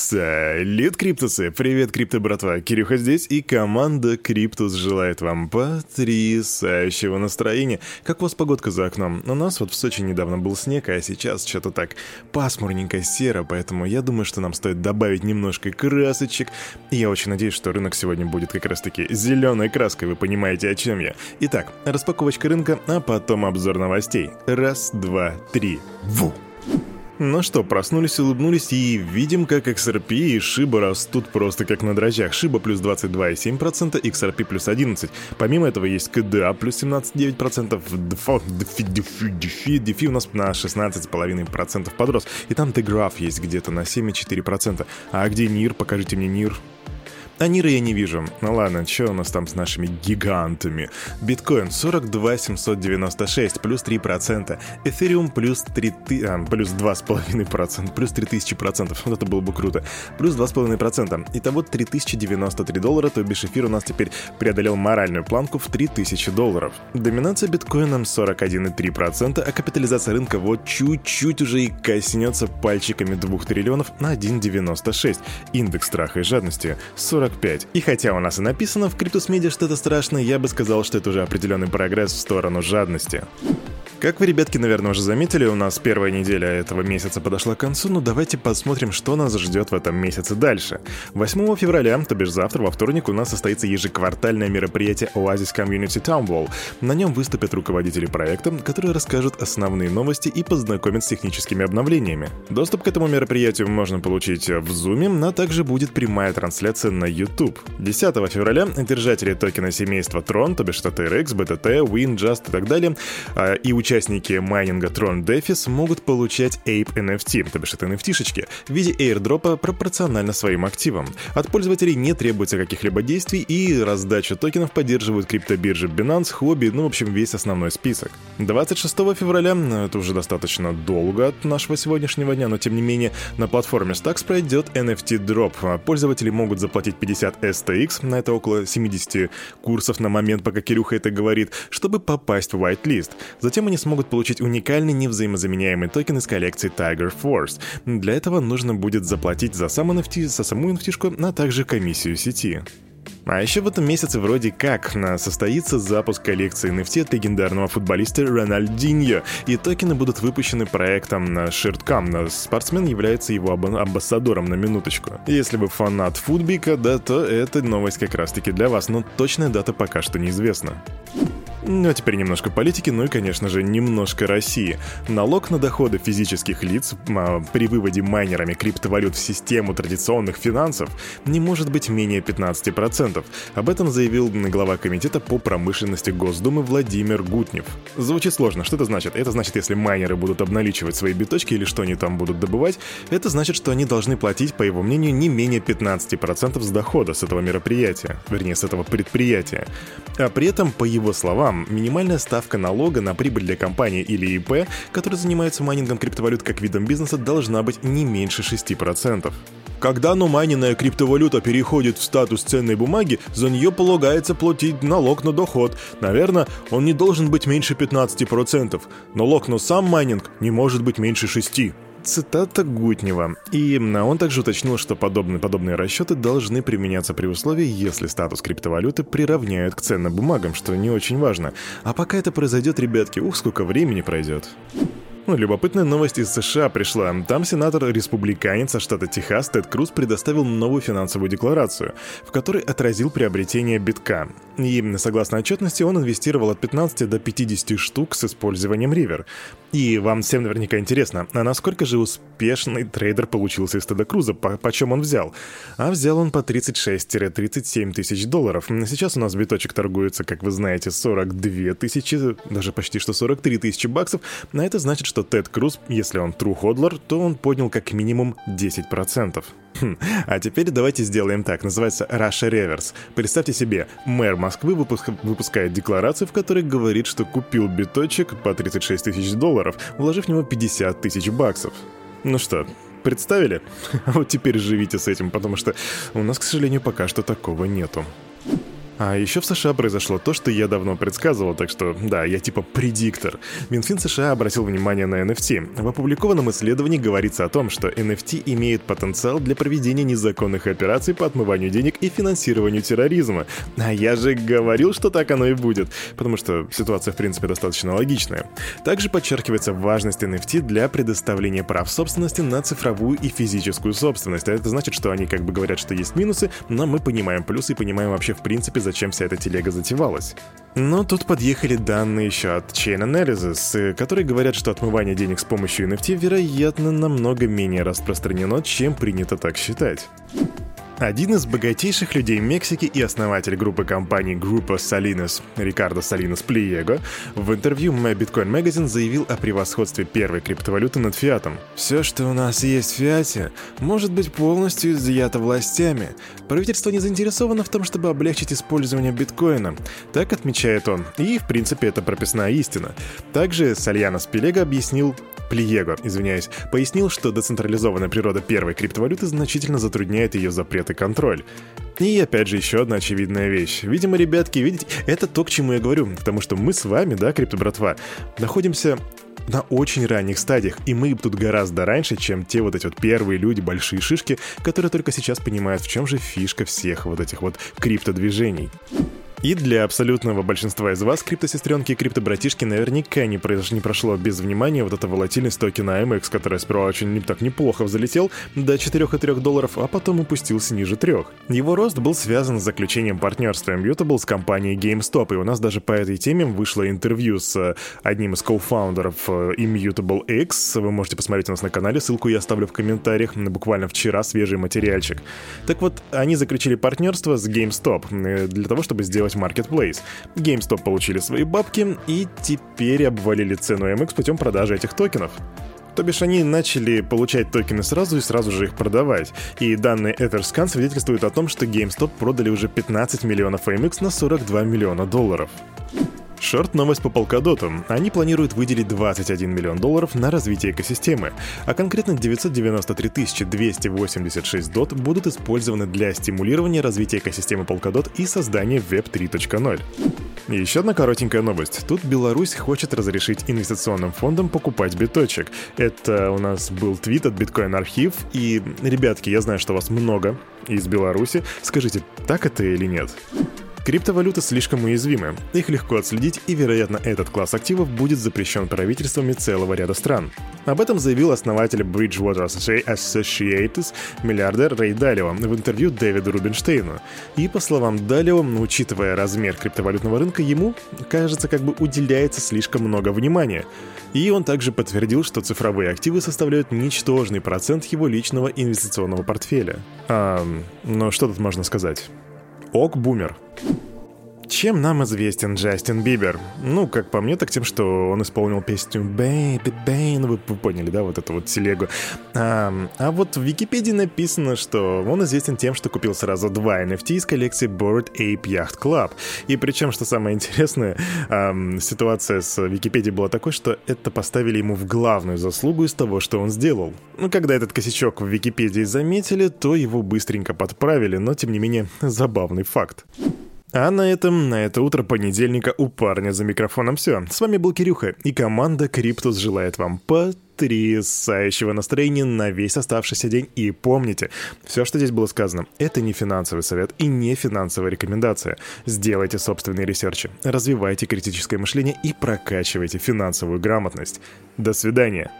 Салют, Криптусы! Привет, Крипто братва! Кирюха здесь, и команда Криптус желает вам потрясающего настроения. Как у вас погодка за окном? У нас вот в Сочи недавно был снег, а сейчас что-то так пасмурненько серо, поэтому я думаю, что нам стоит добавить немножко красочек. И я очень надеюсь, что рынок сегодня будет как раз-таки зеленой краской, вы понимаете, о чем я. Итак, распаковочка рынка, а потом обзор новостей. Раз, два, три. Ву! Ну что, проснулись, улыбнулись и видим, как XRP и Shiba растут просто как на дрожжах. Shiba плюс 22,7%, XRP плюс 11%. Помимо этого есть KDA плюс 17,9%, DeFi, DeFi у нас на 16,5% подрос. И там T-Graph есть где-то на 7,4%. А где NIR? Покажите мне NIR. А Нира я не вижу. Ну ладно, что у нас там с нашими гигантами? Биткоин 42 796, плюс 3%. Эфириум плюс 3, а, плюс 2,5%, плюс 3000%. Вот это было бы круто. Плюс 2,5%. Итого 3093 доллара, то бишь эфир у нас теперь преодолел моральную планку в 3000 долларов. Доминация биткоином 41,3%, а капитализация рынка вот чуть-чуть уже и коснется пальчиками 2 триллионов на 1,96. Индекс страха и жадности 40 45. И хотя у нас и написано в Криптус что-то страшное, я бы сказал, что это уже определенный прогресс в сторону жадности. Как вы, ребятки, наверное, уже заметили, у нас первая неделя этого месяца подошла к концу, но давайте посмотрим, что нас ждет в этом месяце дальше. 8 февраля, то бишь завтра, во вторник, у нас состоится ежеквартальное мероприятие Oasis Community Town Hall. На нем выступят руководители проекта, которые расскажут основные новости и познакомят с техническими обновлениями. Доступ к этому мероприятию можно получить в Zoom, а также будет прямая трансляция на YouTube. 10 февраля держатели токена семейства Tron, то бишь TRX, BTT, Win, Just и так далее, а, и участники участники майнинга Tron Defis могут получать Ape NFT, то бишь это NFT-шечки, в виде airdропа пропорционально своим активам. От пользователей не требуется каких-либо действий и раздачу токенов поддерживают криптобиржи Binance, Huobi, ну в общем весь основной список. 26 февраля, это уже достаточно долго от нашего сегодняшнего дня, но тем не менее, на платформе Stacks пройдет NFT Drop. Пользователи могут заплатить 50 STX, на это около 70 курсов на момент, пока Кирюха это говорит, чтобы попасть в whitelist. Затем они смогут получить уникальный невзаимозаменяемый токен из коллекции Tiger Force. Для этого нужно будет заплатить за сам NFT, за саму NFT, а также комиссию сети. А еще в этом месяце вроде как состоится запуск коллекции NFT от легендарного футболиста Рональдиньо, и токены будут выпущены проектом ShirdCam. Спортсмен является его амбассадором на минуточку. Если вы фанат футбика, да, то эта новость как раз таки для вас, но точная дата пока что неизвестна. Ну а теперь немножко политики, ну и, конечно же, немножко России. Налог на доходы физических лиц а, при выводе майнерами криптовалют в систему традиционных финансов не может быть менее 15%. Об этом заявил глава комитета по промышленности Госдумы Владимир Гутнев. Звучит сложно. Что это значит? Это значит, если майнеры будут обналичивать свои биточки или что они там будут добывать, это значит, что они должны платить, по его мнению, не менее 15% с дохода с этого мероприятия, вернее, с этого предприятия. А при этом, по его словам, минимальная ставка налога на прибыль для компании или ИП, которые занимаются майнингом криптовалют как видом бизнеса, должна быть не меньше 6%. Когда намайненная криптовалюта переходит в статус ценной бумаги, за нее полагается платить налог на доход. Наверное, он не должен быть меньше 15%. Налог на сам майнинг не может быть меньше 6%. Цитата Гутенева. И он также уточнил, что подобные, подобные расчеты должны применяться при условии, если статус криптовалюты приравняют к ценным бумагам, что не очень важно. А пока это произойдет, ребятки, ух, сколько времени пройдет. Ну, любопытная новость из США пришла. Там сенатор-республиканец штата Техас Тед Круз предоставил новую финансовую декларацию, в которой отразил приобретение битка. И, согласно отчетности, он инвестировал от 15 до 50 штук с использованием Ривер. И вам всем наверняка интересно, а насколько же успешный трейдер получился из Теда Круза, по чем он взял? А взял он по 36-37 тысяч долларов. Сейчас у нас биточек торгуется, как вы знаете, 42 тысячи, даже почти что 43 тысячи баксов. А это значит, что Тед Круз, если он true hodler, то он поднял как минимум 10%. Хм. А теперь давайте сделаем так. Называется Russia Reverse. Представьте себе, мэр Москвы выпуск... выпускает декларацию, в которой говорит, что купил биточек по 36 тысяч долларов, вложив в него 50 тысяч баксов. Ну что, представили? А вот теперь живите с этим, потому что у нас, к сожалению, пока что такого нету. А еще в США произошло то, что я давно предсказывал, так что, да, я типа предиктор. Минфин США обратил внимание на NFT. В опубликованном исследовании говорится о том, что NFT имеет потенциал для проведения незаконных операций по отмыванию денег и финансированию терроризма. А я же говорил, что так оно и будет, потому что ситуация, в принципе, достаточно логичная. Также подчеркивается важность NFT для предоставления прав собственности на цифровую и физическую собственность. А это значит, что они как бы говорят, что есть минусы, но мы понимаем плюсы и понимаем вообще в принципе, зачем вся эта телега затевалась. Но тут подъехали данные еще от Chain Analysis, э, которые говорят, что отмывание денег с помощью NFT, вероятно, намного менее распространено, чем принято так считать. Один из богатейших людей Мексики и основатель группы компаний Группа Salinas, Рикардо Салинос Плиего, в интервью Bitcoin Magazine заявил о превосходстве первой криптовалюты над фиатом. «Все, что у нас есть в фиате, может быть полностью изъято властями. Правительство не заинтересовано в том, чтобы облегчить использование биткоина». Так отмечает он, и в принципе это прописная истина. Также Сальянос Пелега объяснил, Плиего, извиняюсь, пояснил, что децентрализованная природа первой криптовалюты значительно затрудняет ее запрет и контроль. И опять же еще одна очевидная вещь. Видимо, ребятки, видите, это то, к чему я говорю, потому что мы с вами, да, крипто-братва, находимся на очень ранних стадиях, и мы тут гораздо раньше, чем те вот эти вот первые люди, большие шишки, которые только сейчас понимают, в чем же фишка всех вот этих вот криптодвижений. И для абсолютного большинства из вас криптосестренки и криптобратишки наверняка не, произош... не прошло без внимания вот эта волатильность токена AMX, которая сперва очень не так неплохо взлетел до 4,3 долларов, а потом упустился ниже 3. Его рост был связан с заключением партнерства Immutable с компанией GameStop, и у нас даже по этой теме вышло интервью с э, одним из кофаундеров э, Immutable X. Вы можете посмотреть у нас на канале, ссылку я оставлю в комментариях, буквально вчера свежий материальчик. Так вот, они заключили партнерство с GameStop э, для того, чтобы сделать сделать Marketplace. GameStop получили свои бабки и теперь обвалили цену MX путем продажи этих токенов. То бишь они начали получать токены сразу и сразу же их продавать. И данные Etherscan свидетельствуют о том, что GameStop продали уже 15 миллионов AMX на 42 миллиона долларов. Шорт-новость по Polkadot. Они планируют выделить 21 миллион долларов на развитие экосистемы, а конкретно 993 286 дот будут использованы для стимулирования развития экосистемы Polkadot и создания Web 3.0. И еще одна коротенькая новость. Тут Беларусь хочет разрешить инвестиционным фондам покупать биточек. Это у нас был твит от Bitcoin Архив. И, ребятки, я знаю, что вас много из Беларуси. Скажите, так это или нет? Криптовалюты слишком уязвимы, их легко отследить и, вероятно, этот класс активов будет запрещен правительствами целого ряда стран. Об этом заявил основатель Bridgewater Associates, миллиардер Рэй Далио, в интервью Дэвиду Рубинштейну. И, по словам Далио, учитывая размер криптовалютного рынка, ему, кажется, как бы уделяется слишком много внимания. И он также подтвердил, что цифровые активы составляют ничтожный процент его личного инвестиционного портфеля. А, но что тут можно сказать? Ок, бумер. Чем нам известен Джастин Бибер? Ну, как по мне, так тем, что он исполнил песню «Baby, Baby», ну вы, вы поняли, да, вот эту вот телегу. А, а вот в Википедии написано, что он известен тем, что купил сразу два NFT из коллекции Bored Ape Yacht Club. И причем, что самое интересное, а, ситуация с Википедией была такой, что это поставили ему в главную заслугу из того, что он сделал. Ну, когда этот косячок в Википедии заметили, то его быстренько подправили, но, тем не менее, забавный факт. А на этом, на это утро понедельника у парня за микрофоном все. С вами был Кирюха, и команда Криптус желает вам потрясающего настроения на весь оставшийся день. И помните, все, что здесь было сказано, это не финансовый совет и не финансовая рекомендация. Сделайте собственные ресерчи, развивайте критическое мышление и прокачивайте финансовую грамотность. До свидания.